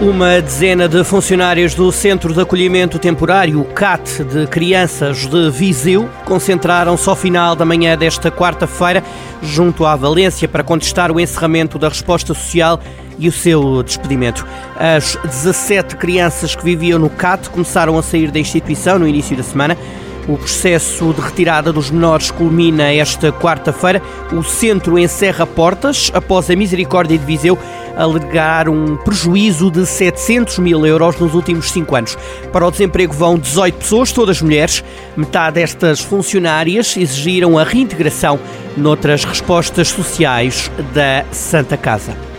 Uma dezena de funcionários do Centro de Acolhimento Temporário CAT de Crianças de Viseu concentraram-se ao final da manhã desta quarta-feira junto à Valência para contestar o encerramento da resposta social e o seu despedimento. As 17 crianças que viviam no CAT começaram a sair da instituição no início da semana. O processo de retirada dos menores culmina esta quarta-feira. O centro encerra portas após a Misericórdia de Viseu alegar um prejuízo de 700 mil euros nos últimos cinco anos. Para o desemprego vão 18 pessoas, todas mulheres. Metade destas funcionárias exigiram a reintegração noutras respostas sociais da Santa Casa.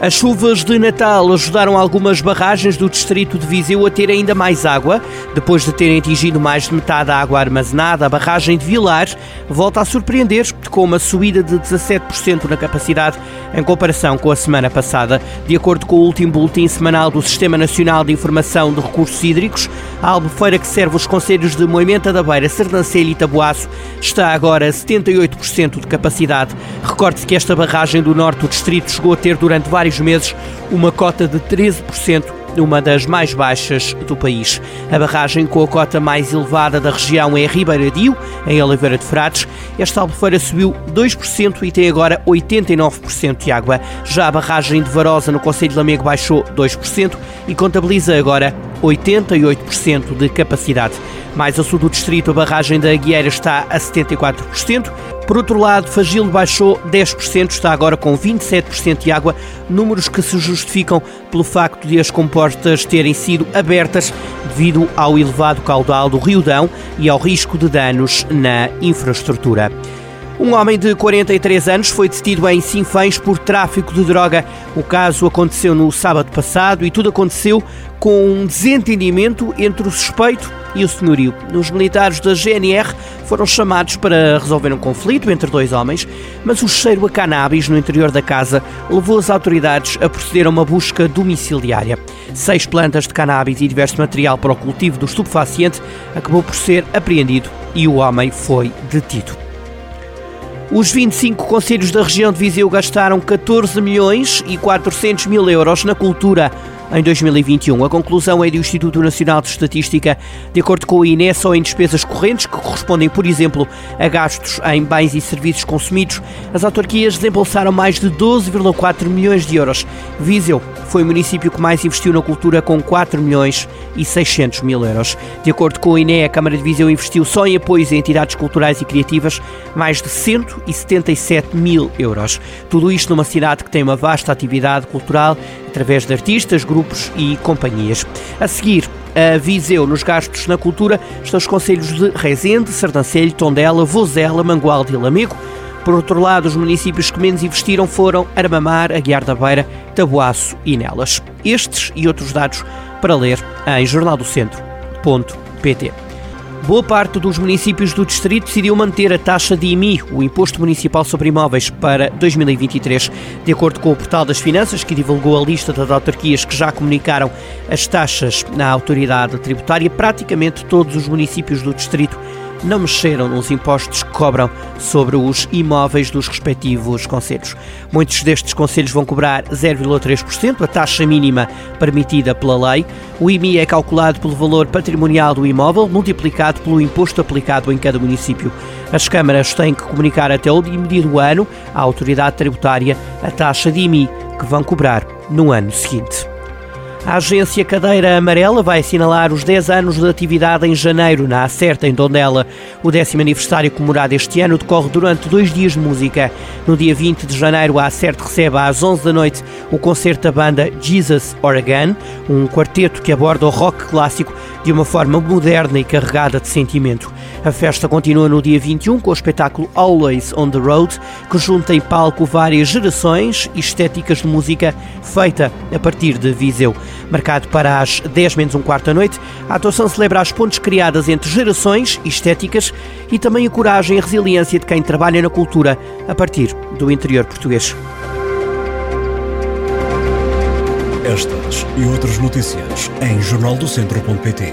As chuvas de Natal ajudaram algumas barragens do distrito de Viseu a ter ainda mais água. Depois de terem atingido mais de metade da água armazenada, a barragem de Vilar volta a surpreender com uma subida de 17% na capacidade em comparação com a semana passada. De acordo com o último boletim semanal do Sistema Nacional de Informação de Recursos Hídricos, a albufeira que serve os conselhos de Moimenta da Beira, Sernancelho e Taboaço está agora a 78% de capacidade. Recorde-se que esta barragem do norte do distrito chegou a ter durante vários vários meses uma cota de 13%, uma das mais baixas do país. A barragem com a cota mais elevada da região é Ribeiradio, em Oliveira de Frades. Esta albufeira subiu 2% e tem agora 89% de água. Já a barragem de Varosa, no Conselho de Lamego, baixou 2% e contabiliza agora 88% de capacidade. Mais a sul do distrito, a barragem da Aguieira está a 74%. Por outro lado, Fagil baixou 10%, está agora com 27% de água, números que se justificam pelo facto de as comportas terem sido abertas devido ao elevado caudal do Rio Dão e ao risco de danos na infraestrutura. Um homem de 43 anos foi detido em Sinfãs por tráfico de droga. O caso aconteceu no sábado passado e tudo aconteceu com um desentendimento entre o suspeito e o senhorio. Os militares da GNR foram chamados para resolver um conflito entre dois homens, mas o cheiro a cannabis no interior da casa levou as autoridades a proceder a uma busca domiciliária. Seis plantas de cannabis e diverso material para o cultivo do estupefaciente acabou por ser apreendido e o homem foi detido. Os 25 conselhos da região de Viseu gastaram 14 milhões e 400 mil euros na cultura em 2021. A conclusão é do Instituto Nacional de Estatística. De acordo com o INE, só em despesas correntes, que correspondem, por exemplo, a gastos em bens e serviços consumidos, as autarquias desembolsaram mais de 12,4 milhões de euros. Viseu foi o município que mais investiu na cultura, com 4 milhões e 600 mil euros. De acordo com o INE, a Câmara de Viseu investiu só em apoios a entidades culturais e criativas mais de 177 mil euros. Tudo isto numa cidade que tem uma vasta atividade cultural através de artistas, grupos e companhias. A seguir, a Viseu, nos gastos na cultura, estão os conselhos de Rezende, Sardancelho, Tondela, Vozela, Mangualde e Lamego. Por outro lado, os municípios que menos investiram foram Armamar, Aguiar da Beira, Tabuaço e Nelas. Estes e outros dados para ler em jornaldocentro.pt. Boa parte dos municípios do distrito decidiu manter a taxa de IMI, o Imposto Municipal sobre Imóveis, para 2023. De acordo com o Portal das Finanças, que divulgou a lista das autarquias que já comunicaram as taxas na autoridade tributária, praticamente todos os municípios do distrito não mexeram nos impostos que cobram sobre os imóveis dos respectivos conselhos. Muitos destes conselhos vão cobrar 0,3%, a taxa mínima permitida pela lei. O IMI é calculado pelo valor patrimonial do imóvel, multiplicado pelo imposto aplicado em cada município. As câmaras têm que comunicar até o dia do ano à autoridade tributária a taxa de IMI que vão cobrar no ano seguinte. A agência Cadeira Amarela vai assinalar os 10 anos de atividade em janeiro, na Acerta, em Tondela. O décimo aniversário comemorado este ano decorre durante dois dias de música. No dia 20 de janeiro, a Acerta recebe às 11 da noite o concerto da banda Jesus Oregon, um quarteto que aborda o rock clássico de uma forma moderna e carregada de sentimento. A festa continua no dia 21 com o espetáculo Always on the Road, que junta em palco várias gerações e estéticas de música feita a partir de Viseu. Marcado para as 10 menos um quarto da noite, a atuação celebra as pontes criadas entre gerações e estéticas e também a coragem e a resiliência de quem trabalha na cultura a partir do interior português. Estas e outras notícias em jornaldocentro.pt.